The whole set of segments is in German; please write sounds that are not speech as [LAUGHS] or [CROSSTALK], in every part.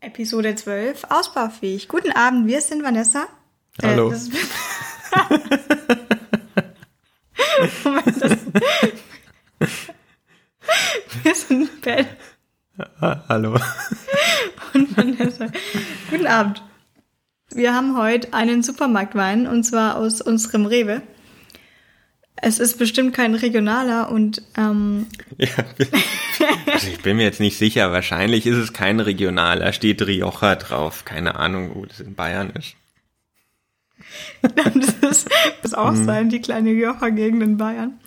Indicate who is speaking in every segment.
Speaker 1: Episode 12, ausbaufähig. Guten Abend, wir sind Vanessa.
Speaker 2: Hallo.
Speaker 1: Äh, das ist- Moment, das [LAUGHS] wir sind Ben
Speaker 2: hallo.
Speaker 1: und Vanessa. Guten Abend. Wir haben heute einen Supermarktwein und zwar aus unserem Rewe. Es ist bestimmt kein regionaler und ähm,
Speaker 2: Ja, also ich bin mir jetzt nicht sicher. Wahrscheinlich ist es kein regionaler. Steht Rioja drauf. Keine Ahnung, wo das in Bayern ist.
Speaker 1: das das auch sein, die kleine Rioja-Gegend in Bayern.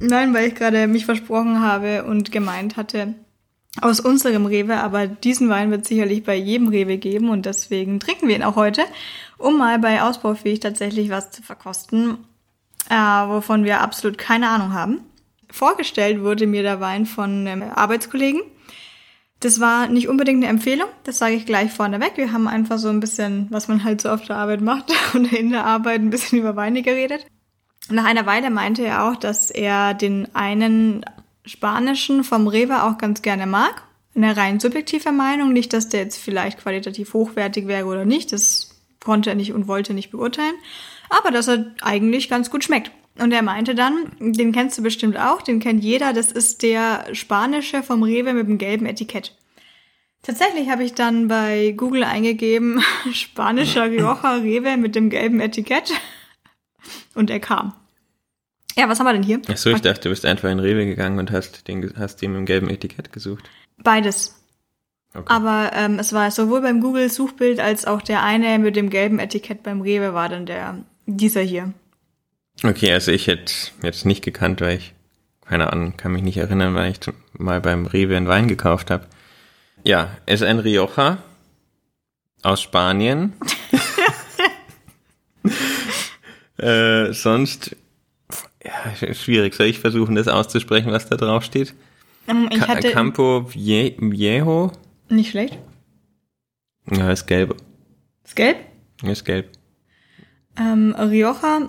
Speaker 1: Nein, weil ich gerade mich versprochen habe und gemeint hatte, aus unserem Rewe, aber diesen Wein wird sicherlich bei jedem Rewe geben und deswegen trinken wir ihn auch heute, um mal bei Ausbaufähig tatsächlich was zu verkosten, äh, wovon wir absolut keine Ahnung haben. Vorgestellt wurde mir der Wein von einem Arbeitskollegen. Das war nicht unbedingt eine Empfehlung, das sage ich gleich vorneweg. Wir haben einfach so ein bisschen, was man halt so auf der Arbeit macht [LAUGHS] und in der Arbeit ein bisschen über Weine geredet. Nach einer Weile meinte er auch, dass er den einen spanischen vom Rewe auch ganz gerne mag. Eine rein subjektive Meinung, nicht, dass der jetzt vielleicht qualitativ hochwertig wäre oder nicht. Das konnte er nicht und wollte nicht beurteilen. Aber dass er eigentlich ganz gut schmeckt. Und er meinte dann, den kennst du bestimmt auch, den kennt jeder, das ist der spanische vom Rewe mit dem gelben Etikett. Tatsächlich habe ich dann bei Google eingegeben, [LAUGHS] spanischer Rioja Rewe mit dem gelben Etikett. Und er kam. Ja, was haben wir denn hier?
Speaker 2: Ach so, ich dachte, du bist einfach in Rewe gegangen und hast den, hast den mit dem gelben Etikett gesucht.
Speaker 1: Beides.
Speaker 2: Okay.
Speaker 1: Aber ähm, es war sowohl beim Google-Suchbild als auch der eine mit dem gelben Etikett beim Rewe war dann der, dieser hier.
Speaker 2: Okay, also ich hätte jetzt nicht gekannt, weil ich, keine Ahnung, kann mich nicht erinnern, weil ich mal beim Rewe einen Wein gekauft habe. Ja, es ist ein Rioja aus Spanien. [LAUGHS] [LAUGHS] äh, sonst, ja, schwierig. Soll ich versuchen, das auszusprechen, was da drauf steht?
Speaker 1: Ähm, ich
Speaker 2: Ca-
Speaker 1: hatte
Speaker 2: Campo Vie- Viejo?
Speaker 1: nicht schlecht.
Speaker 2: Ja, ist gelb.
Speaker 1: Ist gelb.
Speaker 2: Ist gelb.
Speaker 1: Ähm, Rioja,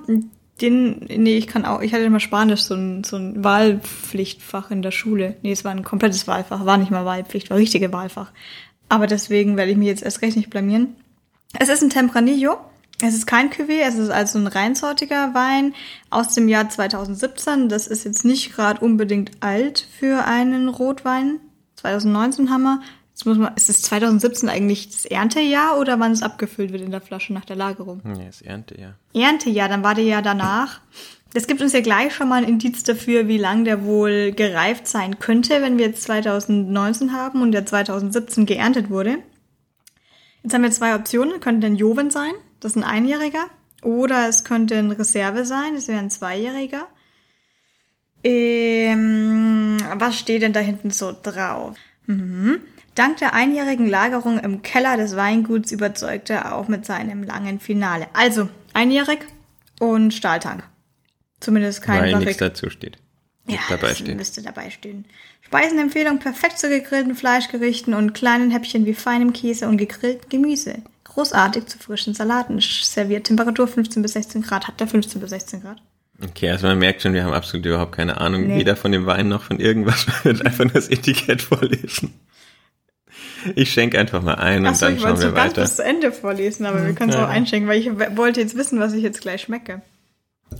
Speaker 1: den, nee, ich kann auch, ich hatte immer Spanisch, so ein, so ein Wahlpflichtfach in der Schule. Nee, es war ein komplettes Wahlfach, war nicht mal Wahlpflicht, war richtige Wahlfach. Aber deswegen werde ich mich jetzt erst recht nicht blamieren. Es ist ein Tempranillo. Es ist kein Cuvée, es ist also ein reinsortiger Wein aus dem Jahr 2017. Das ist jetzt nicht gerade unbedingt alt für einen Rotwein. 2019 haben wir. Jetzt muss man, ist es 2017 eigentlich das Erntejahr oder wann es abgefüllt wird in der Flasche nach der Lagerung?
Speaker 2: Ja, ist Ernte, ja.
Speaker 1: Erntejahr, dann war der ja danach. Das gibt uns ja gleich schon mal ein Indiz dafür, wie lang der wohl gereift sein könnte, wenn wir jetzt 2019 haben und der 2017 geerntet wurde. Jetzt haben wir zwei Optionen. Könnte ein Joven sein, das ist ein Einjähriger. Oder es könnte ein Reserve sein, das wäre ein Zweijähriger. Ähm, was steht denn da hinten so drauf? Mhm. Dank der einjährigen Lagerung im Keller des Weinguts überzeugte er auch mit seinem langen Finale. Also, einjährig und Stahltank. Zumindest kein
Speaker 2: Weil nichts dazu steht.
Speaker 1: Ja,
Speaker 2: dabei
Speaker 1: das
Speaker 2: steht.
Speaker 1: müsste dabei stehen. Speisenempfehlung perfekt zu gegrillten Fleischgerichten und kleinen Häppchen wie feinem Käse und gegrilltem Gemüse. Großartig zu frischen Salaten. Serviert Temperatur 15 bis 16 Grad. Hat der 15 bis 16 Grad?
Speaker 2: Okay, also man merkt schon, wir haben absolut überhaupt keine Ahnung,
Speaker 1: Nee.
Speaker 2: weder von dem Wein noch von irgendwas. [LAUGHS] Wir werden einfach das Etikett vorlesen. Ich schenke einfach mal ein und
Speaker 1: Achso,
Speaker 2: dann
Speaker 1: ich
Speaker 2: schauen
Speaker 1: wollte
Speaker 2: wir
Speaker 1: so ganz
Speaker 2: weiter.
Speaker 1: bis zu Ende vorlesen, aber wir können es
Speaker 2: Ja.
Speaker 1: auch einschenken, weil ich wollte jetzt wissen, was ich jetzt gleich schmecke.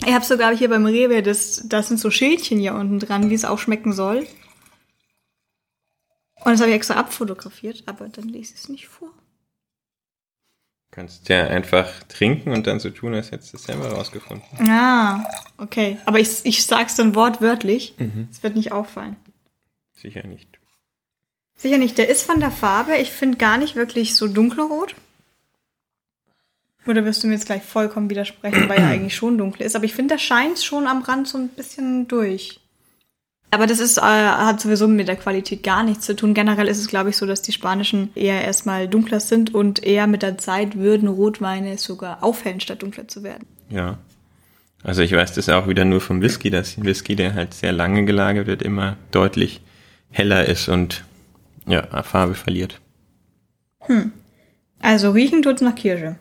Speaker 1: Ich habe sogar hier beim Rewe, das, das sind so Schildchen hier unten dran, wie es auch schmecken soll. Und das habe ich extra abfotografiert, aber dann lese ich es nicht vor.
Speaker 2: Kannst ja einfach trinken und dann so tun, als hättest du es selber rausgefunden.
Speaker 1: Ah, okay. Aber ich, ich sag's dann wortwörtlich. Es wird nicht auffallen.
Speaker 2: Sicher nicht.
Speaker 1: Sicher nicht. Der ist von der Farbe, ich finde gar nicht wirklich so dunkelrot. Oder wirst du mir jetzt gleich vollkommen widersprechen, weil er [CLEARS THROAT] eigentlich schon dunkel ist. Aber ich finde, der scheint schon am Rand so ein bisschen durch. Aber das ist, äh, hat sowieso mit der Qualität gar nichts zu tun. Generell ist es, glaube ich, so, dass die spanischen eher erstmal dunkler sind und eher mit der Zeit würden Rotweine sogar auffällen, statt dunkler zu werden.
Speaker 2: Ja. Also ich weiß das auch wieder nur vom Whisky, dass Whisky, der halt sehr lange gelagert wird, immer deutlich heller ist und ja, Farbe verliert.
Speaker 1: Also riechen tut's nach Kirsche.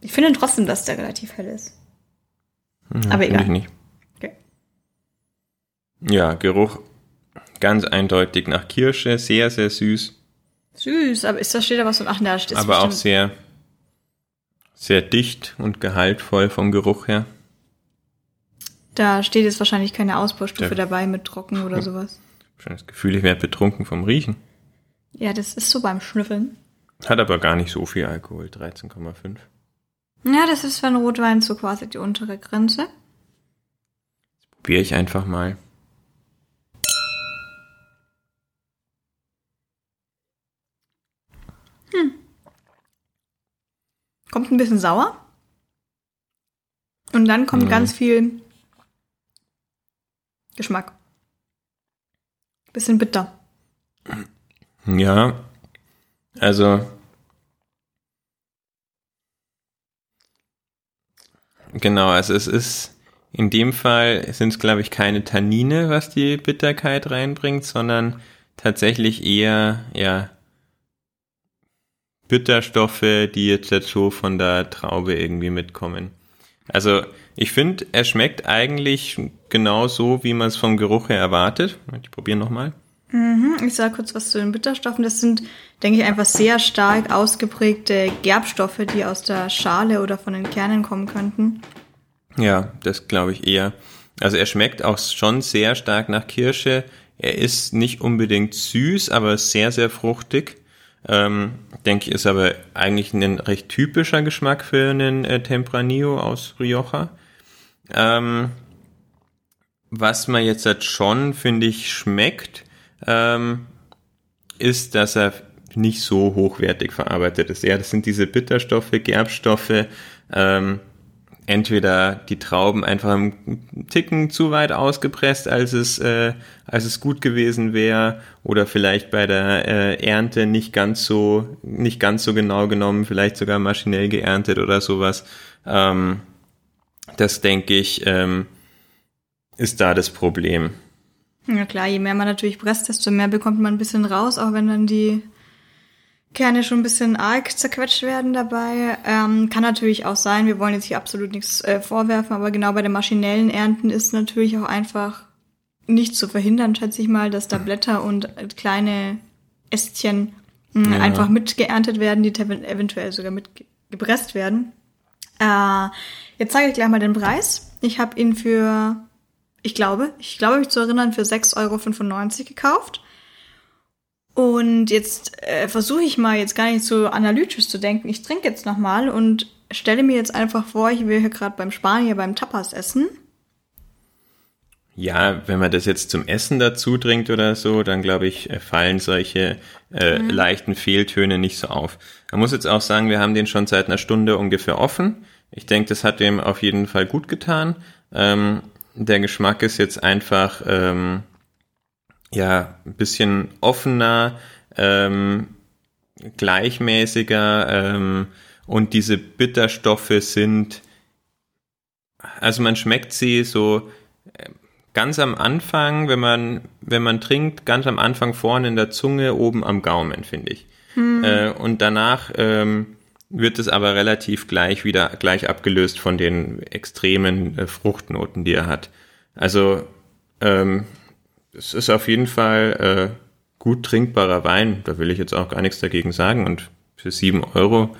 Speaker 1: Ich finde trotzdem, dass der relativ hell ist.
Speaker 2: Ja,
Speaker 1: Aber egal.
Speaker 2: ich nicht.
Speaker 1: Okay.
Speaker 2: Ja, Geruch ganz eindeutig nach Kirsche, sehr, sehr süß.
Speaker 1: Süß, aber ist da steht da was von, ach, da steht
Speaker 2: Aber auch sehr, sehr dicht und gehaltvoll vom Geruch her.
Speaker 1: Da steht jetzt wahrscheinlich keine Ausbaustufe
Speaker 2: Ja.
Speaker 1: dabei mit trocken oder sowas.
Speaker 2: Schon das Gefühl, ich werde betrunken vom Riechen.
Speaker 1: Ja, das ist so beim Schnüffeln.
Speaker 2: Hat aber gar nicht so viel Alkohol, 13,5.
Speaker 1: Ja, das ist für einen Rotwein so quasi die untere Grenze.
Speaker 2: Probiere ich einfach mal.
Speaker 1: Kommt ein bisschen sauer. Und dann kommt
Speaker 2: Mhm.
Speaker 1: ganz viel Geschmack. Bisschen bitter.
Speaker 2: Ja, also genau, also es ist in dem Fall sind es glaube ich keine Tannine, was die Bitterkeit reinbringt, sondern tatsächlich eher ja Bitterstoffe, die jetzt so von der Traube irgendwie mitkommen. Also ich finde, er schmeckt eigentlich genau so, wie man es vom Geruch her erwartet. Ich probiere nochmal.
Speaker 1: Mhm, Ich sage kurz was zu den Bitterstoffen. Das sind, denke ich, einfach sehr stark ausgeprägte Gerbstoffe, die aus der Schale oder von den Kernen kommen könnten.
Speaker 2: Ja, das glaube ich eher. Also er schmeckt auch schon sehr stark nach Kirsche. Er ist nicht unbedingt süß, aber sehr, sehr fruchtig. Ähm, denke ich, ist aber eigentlich ein recht typischer Geschmack für einen äh, Tempranillo aus Rioja. Ähm, was man jetzt halt schon, finde ich, schmeckt, ähm, ist, dass er nicht so hochwertig verarbeitet ist. Ja, das sind diese Bitterstoffe, Gerbstoffe, ähm, entweder die Trauben einfach einen Ticken zu weit ausgepresst, als es, äh, als es gut gewesen wäre, oder vielleicht bei der äh, Ernte nicht ganz so, nicht ganz so genau genommen, vielleicht sogar maschinell geerntet oder sowas. Ähm, das denke ich, ähm, ist da das Problem.
Speaker 1: Ja klar, je mehr man natürlich presst, desto mehr bekommt man ein bisschen raus, auch wenn dann die Kerne schon ein bisschen arg zerquetscht werden dabei. Ähm, kann natürlich auch sein, wir wollen jetzt hier absolut nichts äh, vorwerfen, aber genau bei den maschinellen Ernten ist natürlich auch einfach nicht zu verhindern, schätze ich mal, dass da Blätter und kleine Ästchen mh,
Speaker 2: Ja.
Speaker 1: einfach mitgeerntet werden, die eventuell sogar mitgepresst werden. Äh, jetzt zeige ich gleich mal den Preis. Ich habe ihn für, ich glaube, ich glaube mich zu erinnern, für 6,95 Euro gekauft. Und jetzt äh, versuche ich mal jetzt gar nicht so analytisch zu denken. Ich trinke jetzt nochmal und stelle mir jetzt einfach vor, ich will hier gerade beim Spanier beim Tapas essen.
Speaker 2: Ja, wenn man das jetzt zum Essen dazu trinkt oder so, dann glaube ich, äh, fallen solche äh, leichten Fehltöne nicht so auf. Man muss jetzt auch sagen, wir haben den schon seit einer Stunde ungefähr offen. Ich denke, das hat dem auf jeden Fall gut getan. Ähm, der Geschmack ist jetzt einfach ähm, ja ein bisschen offener, ähm, gleichmäßiger ähm, und diese Bitterstoffe sind, also man schmeckt sie so ganz am Anfang, wenn man, wenn man trinkt, ganz am Anfang vorne in der Zunge, oben am Gaumen, finde ich. Äh, und danach ähm, wird es aber relativ gleich wieder gleich abgelöst von den extremen äh, Fruchtnoten, die er hat. Also ähm, es ist auf jeden Fall äh, gut trinkbarer Wein. Da will ich jetzt auch gar nichts dagegen sagen. Und für sieben Euro,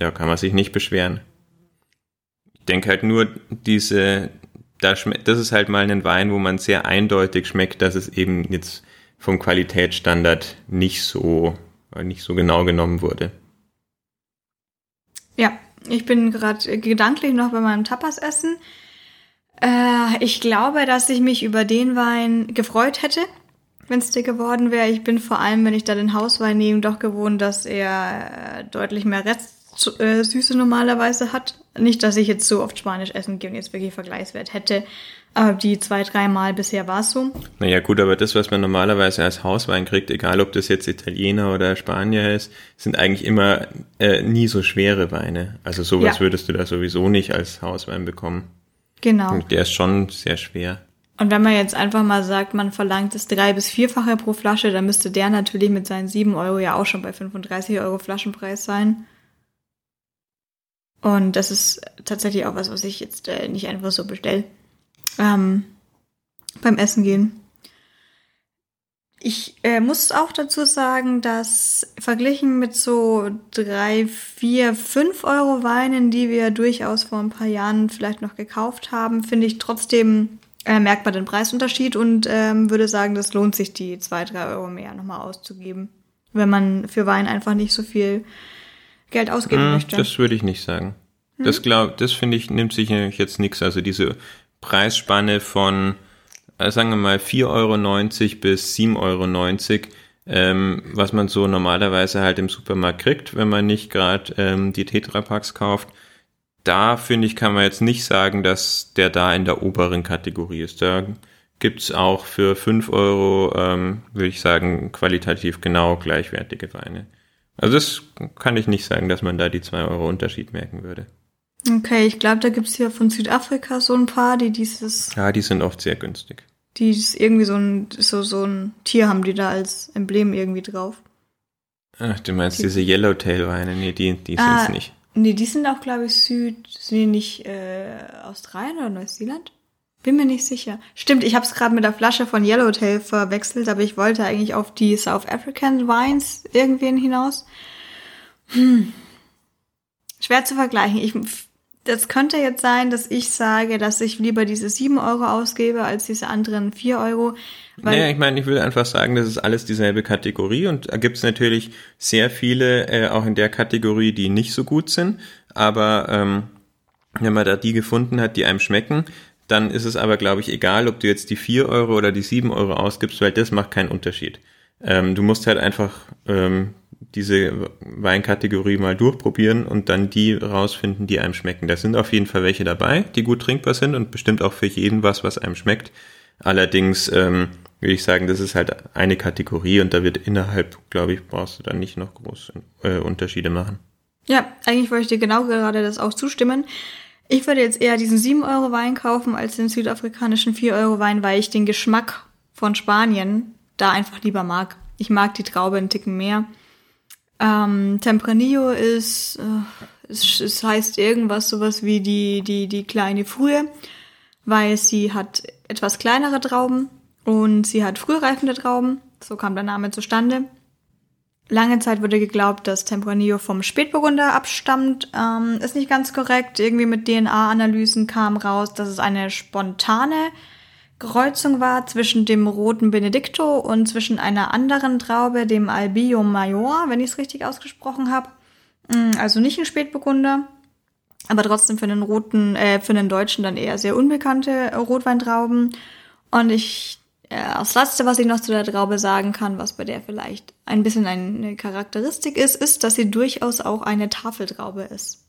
Speaker 2: ja, kann man sich nicht beschweren. Ich denke halt nur, diese, da das ist halt mal ein Wein, wo man sehr eindeutig schmeckt, dass es eben jetzt vom Qualitätsstandard nicht so, nicht so genau genommen wurde.
Speaker 1: Ja, ich bin gerade gedanklich noch bei meinem Tapas-Essen. Äh, ich glaube, dass ich mich über den Wein gefreut hätte, wenn es dir geworden wäre. Ich bin vor allem, wenn ich da den Hauswein nehme, doch gewohnt, dass er äh, deutlich mehr Restsüße normalerweise hat. Nicht, dass ich jetzt so oft Spanisch essen gehe und jetzt wirklich Vergleichswert hätte. Aber die zwei, dreimal bisher war es so.
Speaker 2: Naja, gut, aber das, was man normalerweise als Hauswein kriegt, egal ob das jetzt Italiener oder Spanier ist, sind eigentlich immer äh, nie so schwere Weine. Also sowas
Speaker 1: Ja.
Speaker 2: würdest du da sowieso nicht als Hauswein bekommen.
Speaker 1: Genau.
Speaker 2: Und der ist schon sehr schwer.
Speaker 1: Und wenn man jetzt einfach mal sagt, man verlangt das drei- bis vierfache pro Flasche, dann müsste der natürlich mit seinen 7 Euro ja auch schon bei 35 Euro Flaschenpreis sein. Und das ist tatsächlich auch was, was ich jetzt äh, nicht einfach so bestelle. Ähm, beim Essen gehen. Ich äh, muss auch dazu sagen, dass verglichen mit so drei, vier, fünf Euro Weinen, die wir durchaus vor ein paar Jahren vielleicht noch gekauft haben, finde ich trotzdem äh, merkt man den Preisunterschied und ähm, würde sagen, das lohnt sich, die zwei, drei Euro mehr nochmal auszugeben, wenn man für Wein einfach nicht so viel Geld ausgeben hm, möchte.
Speaker 2: Das würde ich nicht sagen. Hm? Das glaub, das finde ich, nimmt sich jetzt nichts. Also diese Preisspanne von äh, sagen wir mal 4,90 Euro bis 7,90 Euro, ähm, was man so normalerweise halt im Supermarkt kriegt, wenn man nicht gerade ähm, die Tetrapacks kauft. Da finde ich, kann man jetzt nicht sagen, dass der da in der oberen Kategorie ist. Da gibt's auch für 5 Euro, ähm, würde ich sagen, qualitativ genau gleichwertige Weine. Also das kann ich nicht sagen, dass man da die 2 Euro Unterschied merken würde.
Speaker 1: Okay, ich glaube, da gibt's hier von Südafrika so ein paar, die dieses.
Speaker 2: Ja, die sind oft sehr günstig.
Speaker 1: Die ist irgendwie so ein, so, so ein Tier haben die da als Emblem irgendwie drauf.
Speaker 2: Ach, du meinst die, diese Yellowtail-Weine? Nee, die, die ah, sind's nicht.
Speaker 1: Nee, die sind auch, glaube ich, Süd, sind die nicht äh, Australien oder Neuseeland? Bin mir nicht sicher. Stimmt, ich habe es gerade mit der Flasche von Yellowtail verwechselt, aber ich wollte eigentlich auf die South African Wines irgendwen hinaus. Hm. Schwer zu vergleichen. Ich, das könnte jetzt sein, dass ich sage, dass ich lieber diese 7 Euro ausgebe als diese anderen 4 Euro.
Speaker 2: Weil naja, ich meine, ich will einfach sagen, das ist alles dieselbe Kategorie und da gibt es natürlich sehr viele, äh, auch in der Kategorie, die nicht so gut sind. Aber ähm, wenn man da die gefunden hat, die einem schmecken, dann ist es aber, glaube ich, egal, ob du jetzt die 4 Euro oder die 7 Euro ausgibst, weil das macht keinen Unterschied. Ähm, du musst halt einfach ähm, diese Weinkategorie mal durchprobieren und dann die rausfinden, die einem schmecken. Da sind auf jeden Fall welche dabei, die gut trinkbar sind und bestimmt auch für jeden was, was einem schmeckt. Allerdings ähm, würde ich sagen, das ist halt eine Kategorie und da wird innerhalb, glaube ich, brauchst du dann nicht noch große äh, Unterschiede machen.
Speaker 1: Ja, eigentlich wollte ich dir genau gerade das auch zustimmen. Ich würde jetzt eher diesen 7 Euro Wein kaufen als den südafrikanischen 4 Euro Wein, weil ich den Geschmack von Spanien da einfach lieber mag. Ich mag die Traube einen Ticken mehr. Ähm, Tempranillo ist, äh, es, es heißt irgendwas sowas wie die, die, die kleine Frühe, weil sie hat etwas kleinere Trauben und sie hat frühreifende Trauben. So kam der Name zustande. Lange Zeit wurde geglaubt, dass Tempranillo vom Spätburgunder abstammt. Ähm, ist nicht ganz korrekt. Irgendwie mit DNA-Analysen kam raus, dass es eine spontane Kreuzung war zwischen dem roten Benedicto und zwischen einer anderen Traube, dem Albio Major, wenn ich es richtig ausgesprochen habe. Mm, also nicht ein Spätburgunder, aber trotzdem für den roten, äh, für den Deutschen dann eher sehr unbekannte Rotweintrauben. Und ich, das letzte, was ich noch zu der Traube sagen kann, was bei der vielleicht ein bisschen eine Charakteristik ist, ist, dass sie durchaus auch eine Tafeltraube ist.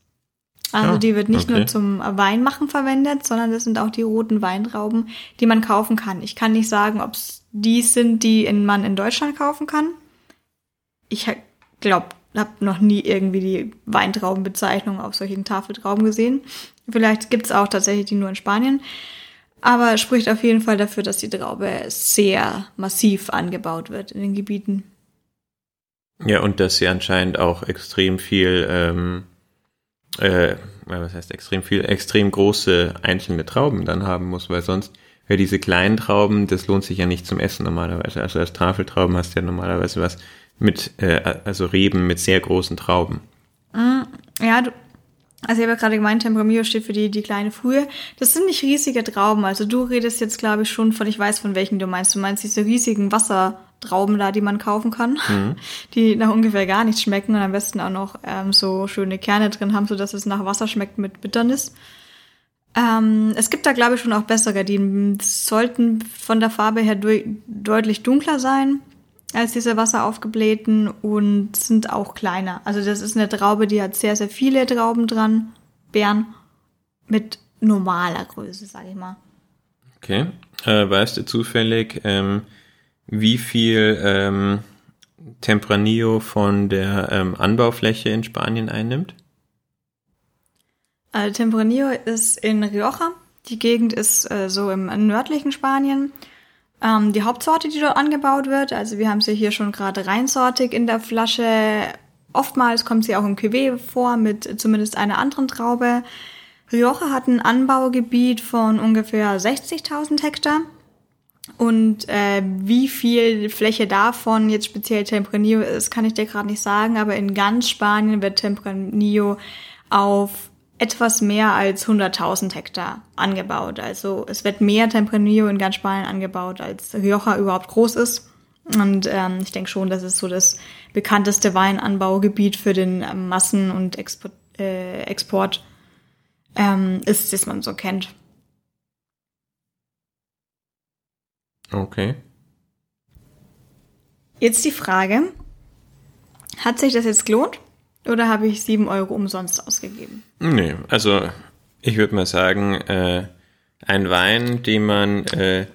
Speaker 1: Also ja, die wird nicht okay. nur zum Weinmachen verwendet, sondern das sind auch die roten Weintrauben, die man kaufen kann. Ich kann nicht sagen, ob es die sind, die man in Deutschland kaufen kann. Ich glaube, habe noch nie irgendwie die Weintraubenbezeichnung auf solchen Tafeltrauben gesehen. Vielleicht gibt's auch tatsächlich die nur in Spanien. Aber es spricht auf jeden Fall dafür, dass die Traube sehr massiv angebaut wird in den Gebieten.
Speaker 2: Ja, und dass sie anscheinend auch extrem viel ähm, äh, was heißt extrem viel, extrem große einzelne Trauben dann haben muss, weil sonst ja diese kleinen Trauben, das lohnt sich ja nicht zum Essen normalerweise. Also als Tafeltrauben hast du ja normalerweise was mit, äh, also Reben mit sehr großen Trauben.
Speaker 1: Mm, ja, du, also ich habe ja gerade gemeint, Tempranillo steht für die, die kleine Frühe. Das sind nicht riesige Trauben. Also du redest jetzt, glaube ich, schon von, ich weiß von welchen du meinst. Du meinst diese riesigen Wassertrauben da, die man kaufen kann, mhm. [LAUGHS] die nach ungefähr gar nichts schmecken und am besten auch noch ähm, so schöne Kerne drin haben, so dass es nach Wasser schmeckt mit Bitternis. Ähm, es gibt da, glaube ich, schon auch bessere. Die sollten von der Farbe her deutlich dunkler sein als diese wasseraufgeblähten und sind auch kleiner. Also das ist eine Traube, die hat sehr, sehr viele Trauben dran, Beeren, mit normaler Größe, sage ich mal.
Speaker 2: Okay. Äh, weißt du zufällig, ähm, wie viel ähm, Tempranillo von der ähm, Anbaufläche in Spanien einnimmt?
Speaker 1: Also Tempranillo ist in Rioja. Die Gegend ist äh, so im nördlichen Spanien. Ähm, die Hauptsorte, die dort angebaut wird, also wir haben sie hier schon gerade reinsortig in der Flasche. Oftmals kommt sie auch im Cuvée vor mit zumindest einer anderen Traube. Rioja hat ein Anbaugebiet von ungefähr 60.000 Hektar. Und äh, wie viel Fläche davon jetzt speziell Tempranillo ist, kann ich dir gerade nicht sagen, aber in ganz Spanien wird Tempranillo auf etwas mehr als 100.000 Hektar angebaut. Also es wird mehr Tempranillo in ganz Spanien angebaut, als Rioja überhaupt groß ist. Und ähm, ich denke schon, das ist so das bekannteste Weinanbaugebiet für den ähm, Massen- und Export, äh, Export ähm, ist, das man so kennt.
Speaker 2: Okay.
Speaker 1: Jetzt die Frage, hat sich das jetzt gelohnt oder habe ich sieben Euro umsonst ausgegeben?
Speaker 2: Nee, also ich würde mal sagen, äh, ein Wein, den man äh,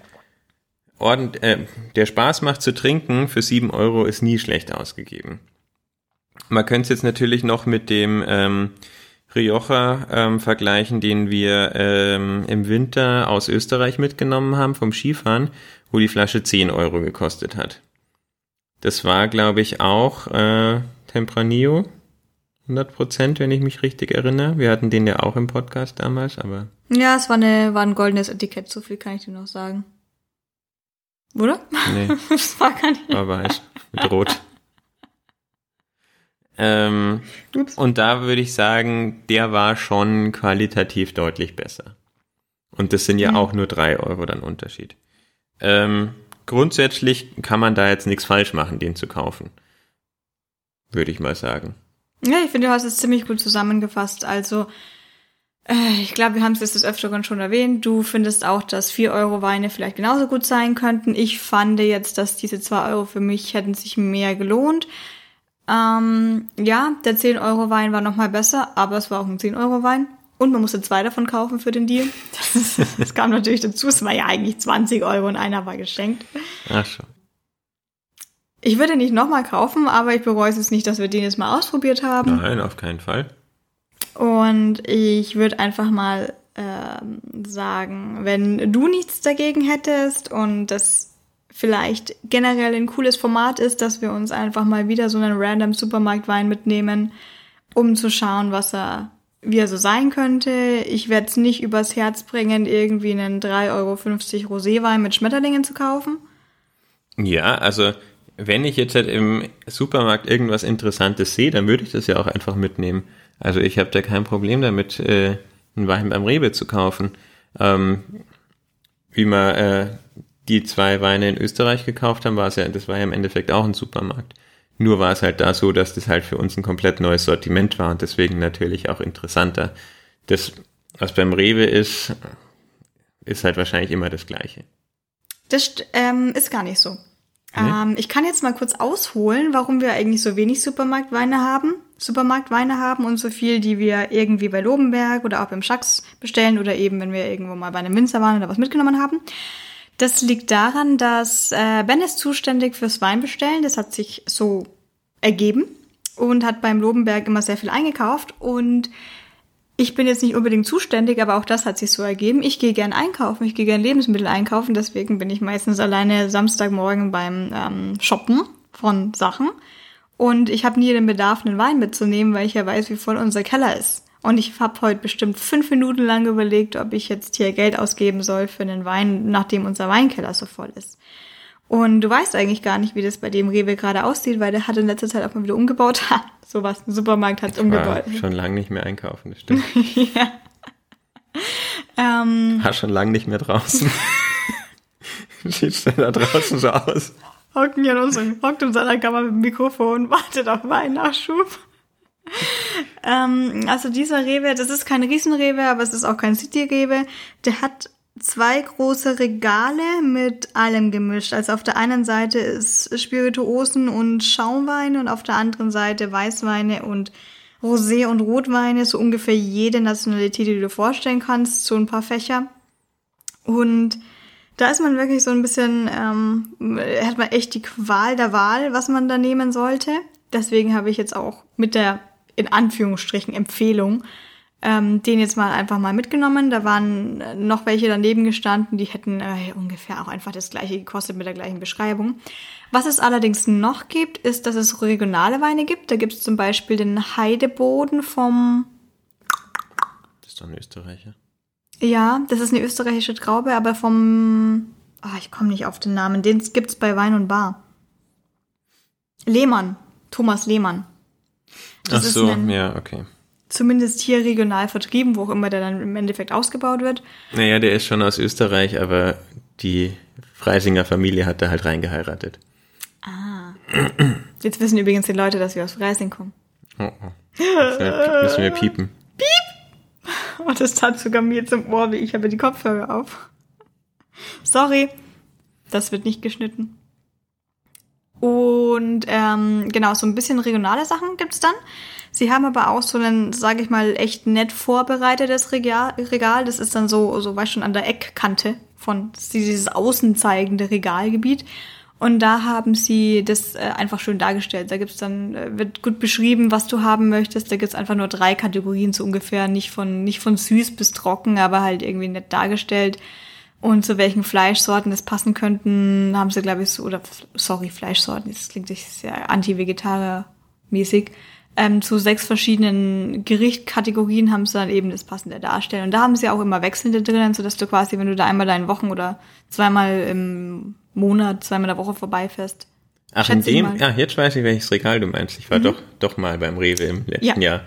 Speaker 2: ordent, äh, der Spaß macht zu trinken, für sieben Euro ist nie schlecht ausgegeben. Man könnte es jetzt natürlich noch mit dem ähm, Rioja ähm, vergleichen, den wir ähm, im Winter aus Österreich mitgenommen haben vom Skifahren, wo die Flasche 10 Euro gekostet hat. Das war, glaube ich, auch äh, Tempranillo, 100 Prozent, wenn ich mich richtig erinnere. Wir hatten den ja auch im Podcast damals, aber...
Speaker 1: Ja, es war, eine, war ein goldenes Etikett, so viel kann ich dir noch sagen. Oder?
Speaker 2: Nee. [LAUGHS]
Speaker 1: das war gar nicht.
Speaker 2: War weiß, mit Rot. Ähm,
Speaker 1: Ups.
Speaker 2: und da würde ich sagen, der war schon qualitativ deutlich besser. Und das sind ja
Speaker 1: Mhm.
Speaker 2: auch nur drei Euro dann Unterschied. Ähm, grundsätzlich kann man da jetzt nichts falsch machen, den zu kaufen. Würde ich mal sagen.
Speaker 1: Ja, ich finde, du hast es ziemlich gut zusammengefasst. Also, äh, ich glaube, wir haben es jetzt des Öfteren schon erwähnt. Du findest auch, dass 4 Euro Weine vielleicht genauso gut sein könnten. Ich fand jetzt, dass diese 2 Euro für mich hätten sich mehr gelohnt. Ähm, ja, der 10 Euro Wein war nochmal besser, aber es war auch ein 10 Euro Wein. Und man musste zwei davon kaufen für den Deal. Das, [LAUGHS] das kam natürlich dazu. Es war ja eigentlich 20 Euro und einer war geschenkt.
Speaker 2: Ach schon.
Speaker 1: Ich würde nicht nochmal kaufen, aber ich bereue es jetzt nicht, dass wir den jetzt mal ausprobiert haben.
Speaker 2: Nein, auf keinen Fall.
Speaker 1: Und ich würde einfach mal ähm, sagen, wenn du nichts dagegen hättest und das vielleicht generell ein cooles Format ist, dass wir uns einfach mal wieder so einen random Supermarktwein mitnehmen, um zu schauen, was er, wie er so sein könnte. Ich werde es nicht übers Herz bringen, irgendwie einen 3,50 Euro Roséwein mit Schmetterlingen zu kaufen.
Speaker 2: Ja, also wenn ich jetzt halt im Supermarkt irgendwas Interessantes sehe, dann würde ich das ja auch einfach mitnehmen. Also ich habe da kein Problem damit, äh, einen Wein beim Rewe zu kaufen. Ähm, wie wir äh, die zwei Weine in Österreich gekauft haben, war es ja, das war ja im Endeffekt auch ein Supermarkt. Nur war es halt da so, dass das halt für uns ein komplett neues Sortiment war und deswegen natürlich auch interessanter. Das, was beim Rewe ist, ist halt wahrscheinlich immer das Gleiche.
Speaker 1: Das ähm, ist gar nicht so. Ähm, ich kann jetzt mal kurz ausholen, warum wir eigentlich so wenig Supermarktweine haben. Supermarktweine haben und so viel, die wir irgendwie bei Lobenberg oder auch beim Schacks bestellen oder eben, wenn wir irgendwo mal bei einem Winzer waren oder was mitgenommen haben. Das liegt daran, dass äh, Ben ist zuständig fürs Weinbestellen. Das hat sich so ergeben und hat beim Lobenberg immer sehr viel eingekauft und ich bin jetzt nicht unbedingt zuständig, aber auch das hat sich so ergeben. Ich gehe gern einkaufen, ich gehe gern Lebensmittel einkaufen, deswegen bin ich meistens alleine Samstagmorgen beim ähm, Shoppen von Sachen. Und ich habe nie den Bedarf, einen Wein mitzunehmen, weil ich ja weiß, wie voll unser Keller ist. Und ich habe heute bestimmt fünf Minuten lang überlegt, ob ich jetzt hier Geld ausgeben soll für einen Wein, nachdem unser Weinkeller so voll ist. Und du weißt eigentlich gar nicht, wie das bei dem Rewe gerade aussieht, weil der hat in letzter Zeit auch mal wieder umgebaut. [LAUGHS] Ha, sowas, ein Supermarkt hat umgebaut.
Speaker 2: schon lange nicht mehr einkaufen, das [LAUGHS] stimmt.
Speaker 1: ja. Ähm,
Speaker 2: War schon lange nicht mehr draußen. [LAUGHS] Sieht denn da draußen so aus?
Speaker 1: hocken hier in unserem, hockt in seiner Kammer mit dem Mikrofon, wartet auf Weinnachschub. ähm, also dieser Rewe, das ist kein Riesenrewe, aber es ist auch kein City-Rewe. Der hat zwei große Regale mit allem gemischt. Also auf der einen Seite ist Spirituosen und Schaumweine und auf der anderen Seite Weißweine und Rosé und Rotweine, so ungefähr jede Nationalität, die du dir vorstellen kannst, so ein paar Fächer. Und da ist man wirklich so ein bisschen, ähm, hat man echt die Qual der Wahl, was man da nehmen sollte. Deswegen habe ich jetzt auch mit der, in Anführungsstrichen, Empfehlung, ähm, den jetzt mal einfach mal mitgenommen. Da waren äh, noch welche daneben gestanden, die hätten äh, ungefähr auch einfach das gleiche gekostet mit der gleichen Beschreibung. Was es allerdings noch gibt, ist, dass es regionale Weine gibt. Da gibt es zum Beispiel den Heideboden vom
Speaker 2: Das ist doch ein Österreicher.
Speaker 1: ja, das ist eine österreichische Traube, aber vom oh, ich komme nicht auf den Namen, den gibt's bei Wein und Bar. Lehmann, Thomas Lehmann.
Speaker 2: Das Ach so, ein, ja, okay.
Speaker 1: Zumindest hier regional vertrieben, wo auch immer der dann im Endeffekt ausgebaut wird.
Speaker 2: Naja, der ist schon aus Österreich, aber die Freisinger Familie hat da halt reingeheiratet.
Speaker 1: Ah. Jetzt wissen übrigens die Leute, dass wir aus Freising kommen. Oh, oh.
Speaker 2: Müssen wir piepen.
Speaker 1: Piep! Oh, das tat sogar mir zum Ohr, wie ich habe die Kopfhörer auf. Sorry, das wird nicht geschnitten. Und ähm, genau, so ein bisschen regionale Sachen gibt's dann. Sie haben aber auch so ein, sage ich mal, echt nett vorbereitetes Regal. Das ist dann so, so weißt schon, an der Eckkante von dieses außenzeigende Regalgebiet. Und da haben sie das äh, einfach schön dargestellt. Da gibt's dann, äh, wird gut beschrieben, was du haben möchtest. Da gibt's einfach nur drei Kategorien so ungefähr. Nicht von, nicht von süß bis trocken, aber halt irgendwie nett dargestellt. Und zu welchen Fleischsorten das passen könnten, haben sie, glaube ich, so, oder sorry, Fleischsorten, das klingt sehr anti-vegetarier-mäßig. Ähm, zu sechs verschiedenen Gerichtkategorien haben sie dann eben das passende darstellen. Und da haben sie auch immer wechselnde drinnen, sodass du quasi, wenn du da einmal deinen Wochen oder zweimal im Monat, zweimal in der Woche vorbeifährst.
Speaker 2: Ach, in dem, ja, jetzt weiß ich, welches Regal du meinst. Ich war mhm. doch, doch mal beim Rewe im letzten ja. Jahr.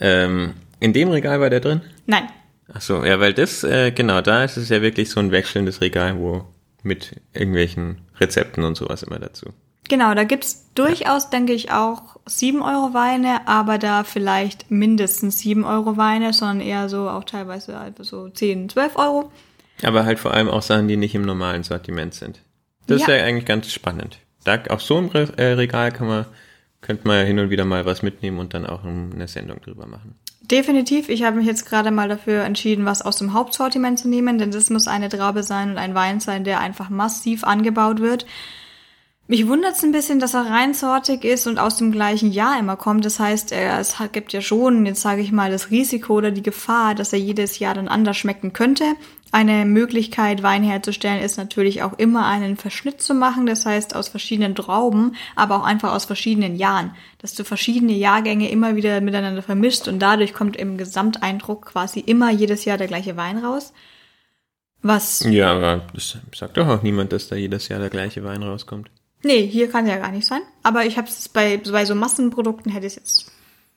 Speaker 2: Ähm, in dem Regal war der drin?
Speaker 1: Nein,
Speaker 2: Ach so, ja, weil das, äh, genau, da ist es ja wirklich so ein wechselndes Regal, wo mit irgendwelchen Rezepten und sowas immer dazu.
Speaker 1: Genau, da gibt's durchaus, ja. denke ich, auch 7 Euro Weine, aber da vielleicht mindestens 7 Euro Weine, sondern eher so auch teilweise halt so 10, 12 Euro.
Speaker 2: Aber halt vor allem auch Sachen, die nicht im normalen Sortiment sind. Das ja. ist ja eigentlich ganz spannend. Da auf so einem Re äh, Regal kann man, könnte man ja hin und wieder mal was mitnehmen und dann auch eine Sendung drüber machen.
Speaker 1: Definitiv. Ich habe mich jetzt gerade mal dafür entschieden, was aus dem Hauptsortiment zu nehmen, denn das muss eine Traube sein und ein Wein sein, der einfach massiv angebaut wird. Mich wundert es ein bisschen, dass er reinsortig ist und aus dem gleichen Jahr immer kommt. Das heißt, es gibt ja schon, jetzt sage ich mal, das Risiko oder die Gefahr, dass er jedes Jahr dann anders schmecken könnte. Eine Möglichkeit, Wein herzustellen, ist natürlich auch immer einen Verschnitt zu machen, das heißt aus verschiedenen Trauben, aber auch einfach aus verschiedenen Jahren, dass du verschiedene Jahrgänge immer wieder miteinander vermischt und dadurch kommt im Gesamteindruck quasi immer jedes Jahr der gleiche Wein raus. Was?
Speaker 2: Ja, aber das sagt doch auch niemand, dass da jedes Jahr der gleiche Wein rauskommt.
Speaker 1: Nee, hier kann ja gar nicht sein. Aber ich habe es bei, bei so Massenprodukten hätte ich es jetzt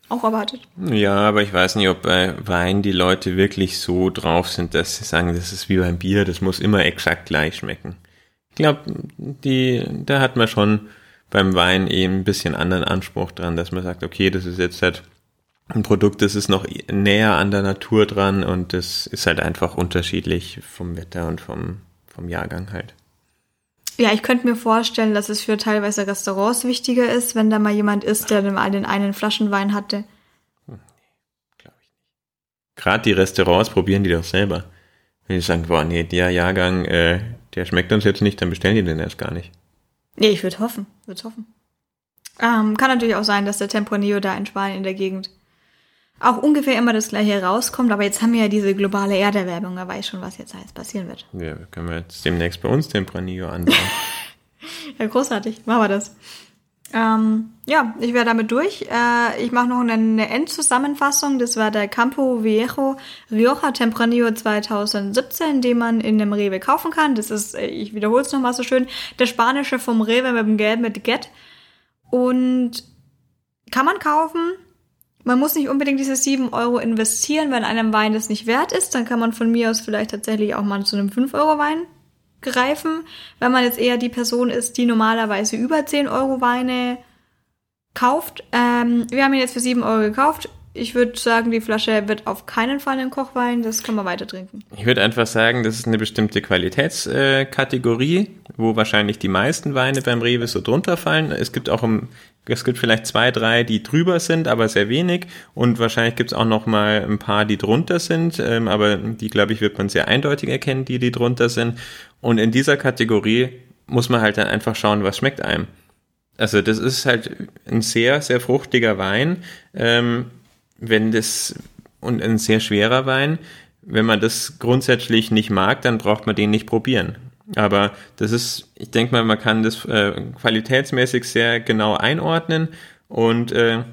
Speaker 1: auch erwartet.
Speaker 2: Ja, aber ich weiß nicht, ob bei Wein die Leute wirklich so drauf sind, dass sie sagen, das ist wie beim Bier, das muss immer exakt gleich schmecken. Ich glaube, da hat man schon beim Wein eben ein bisschen anderen Anspruch dran, dass man sagt, okay, das ist jetzt halt ein Produkt, das ist noch näher an der Natur dran und das ist halt einfach unterschiedlich vom Wetter und vom, vom Jahrgang halt.
Speaker 1: Ja, ich könnte mir vorstellen, dass es für teilweise Restaurants wichtiger ist, wenn da mal jemand ist, der den einen Flaschenwein hatte. Hm,
Speaker 2: glaube ich nicht. Gerade die Restaurants probieren die doch selber. Wenn die sagen, boah, nee, der Jahrgang, äh, der schmeckt uns jetzt nicht, dann bestellen die den erst gar nicht.
Speaker 1: Nee, ich würde hoffen, würde hoffen. Ähm, kann natürlich auch sein, dass der Tempranillo da in Spanien in der Gegend auch ungefähr immer das gleiche rauskommt, aber jetzt haben wir ja diese globale Erderwärmung, da weiß schon, was jetzt alles passieren wird.
Speaker 2: Ja, können wir jetzt demnächst bei uns Tempranillo anbauen. [LAUGHS]
Speaker 1: ja, großartig, machen wir das. Ähm, ja, ich wäre damit durch. Äh, ich mache noch eine, eine Endzusammenfassung. Das war der Campo Viejo Rioja Tempranillo 2017, den man in dem Rewe kaufen kann. Das ist, äh, ich wiederhole es nochmal so schön, der spanische vom Rewe mit dem Gelb mit Get. Und kann man kaufen, man muss nicht unbedingt diese 7 Euro investieren, wenn einem Wein das nicht wert ist. Dann kann man von mir aus vielleicht tatsächlich auch mal zu einem 5 Euro Wein greifen. Wenn man jetzt eher die Person ist, die normalerweise über 10 Euro Weine kauft. Ähm, wir haben ihn jetzt für 7 Euro gekauft. Ich würde sagen, die Flasche wird auf keinen Fall ein Kochwein, das kann man weiter trinken.
Speaker 2: Ich würde einfach sagen, das ist eine bestimmte Qualitätskategorie, wo wahrscheinlich die meisten Weine beim Rewe so drunter fallen. Es gibt auch im es gibt vielleicht zwei, drei, die drüber sind, aber sehr wenig. Und wahrscheinlich gibt es auch noch mal ein paar, die drunter sind. Ähm, aber die, glaube ich, wird man sehr eindeutig erkennen, die, die drunter sind. Und in dieser Kategorie muss man halt dann einfach schauen, was schmeckt einem. Also das ist halt ein sehr, sehr fruchtiger Wein. Ähm, wenn das, und ein sehr schwerer Wein. Wenn man das grundsätzlich nicht mag, dann braucht man den nicht probieren. Aber das ist, ich denke mal, man kann das äh, qualitätsmäßig sehr genau einordnen und äh,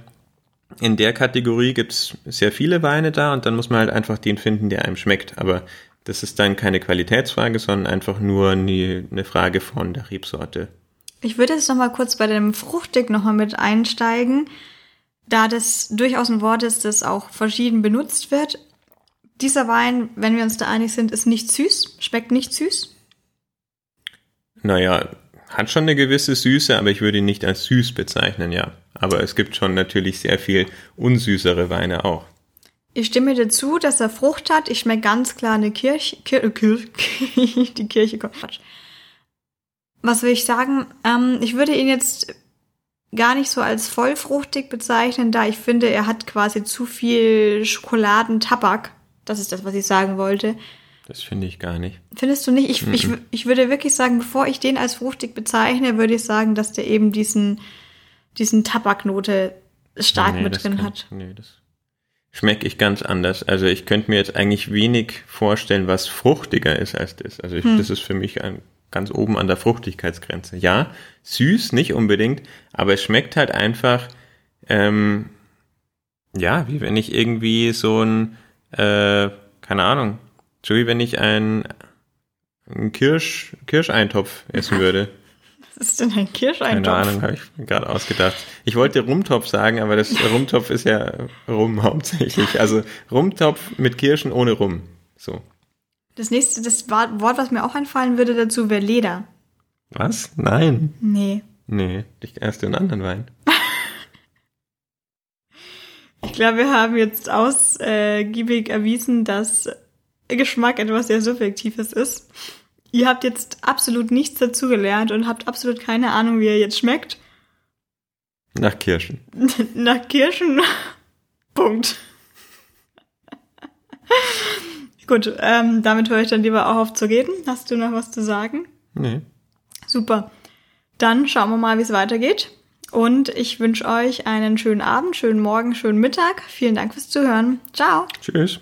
Speaker 2: in der Kategorie gibt's sehr viele Weine da und dann muss man halt einfach den finden, der einem schmeckt. Aber das ist dann keine Qualitätsfrage, sondern einfach nur eine, eine Frage von der Rebsorte.
Speaker 1: Ich würde jetzt noch mal kurz bei dem Fruchtig noch mal mit einsteigen, da das durchaus ein Wort ist, das auch verschieden benutzt wird. Dieser Wein, wenn wir uns da einig sind, ist nicht süß, schmeckt nicht süß.
Speaker 2: Naja, hat schon eine gewisse Süße, aber ich würde ihn nicht als süß bezeichnen, ja. Aber es gibt schon natürlich sehr viel unsüßere Weine auch.
Speaker 1: Ich stimme dir zu, dass er Frucht hat. Ich schmecke ganz klar eine Kirche, Kir Kir [LAUGHS] die Kirche, Quatsch. Was will ich sagen? Ähm, ich würde ihn jetzt gar nicht so als vollfruchtig bezeichnen, da ich finde, er hat quasi zu viel Schokoladentabak. Das ist das, was ich sagen wollte.
Speaker 2: Das finde ich gar nicht.
Speaker 1: Findest du nicht? Ich, mm -mm. ich, ich würde wirklich sagen, bevor ich den als fruchtig bezeichne, würde ich sagen, dass der eben diesen, diesen Tabaknote stark nee, mit drin kann, hat. Nee, das
Speaker 2: schmecke ich ganz anders. Also ich könnte mir jetzt eigentlich wenig vorstellen, was fruchtiger ist als das. Also ich, hm. das ist für mich ein, ganz oben an der Fruchtigkeitsgrenze. Ja, süß, nicht unbedingt, aber es schmeckt halt einfach, ähm, ja, wie wenn ich irgendwie so ein, äh, keine Ahnung, so wie wenn ich ein, ein Kirsch, Kirscheintopf essen [LAUGHS] würde.
Speaker 1: Was ist denn ein Kirscheintopf?
Speaker 2: Keine Ahnung, habe ich gerade ausgedacht. Ich wollte Rumtopf sagen, aber das [LAUGHS] Rumtopf ist ja Rum hauptsächlich. Also Rumtopf mit Kirschen ohne Rum. So.
Speaker 1: Das nächste, das Wort, was mir auch einfallen würde dazu, wäre Leder.
Speaker 2: Was? Nein.
Speaker 1: Nee.
Speaker 2: Nee, ich erst den anderen Wein. [LAUGHS]
Speaker 1: ich glaube, wir haben jetzt ausgiebig erwiesen, dass Geschmack etwas sehr Subjektives ist. Ihr habt jetzt absolut nichts dazugelernt und habt absolut keine Ahnung, wie er jetzt schmeckt.
Speaker 2: Nach Kirschen. [LAUGHS]
Speaker 1: Nach Kirschen. [LAUGHS] Punkt. Gut, ähm, damit höre ich dann lieber auch auf zu reden. Hast du noch was zu sagen?
Speaker 2: Nee.
Speaker 1: Super. Dann schauen wir mal, wie es weitergeht. Und ich wünsche euch einen schönen Abend, schönen Morgen, schönen Mittag. Vielen Dank fürs Zuhören. Ciao.
Speaker 2: Tschüss.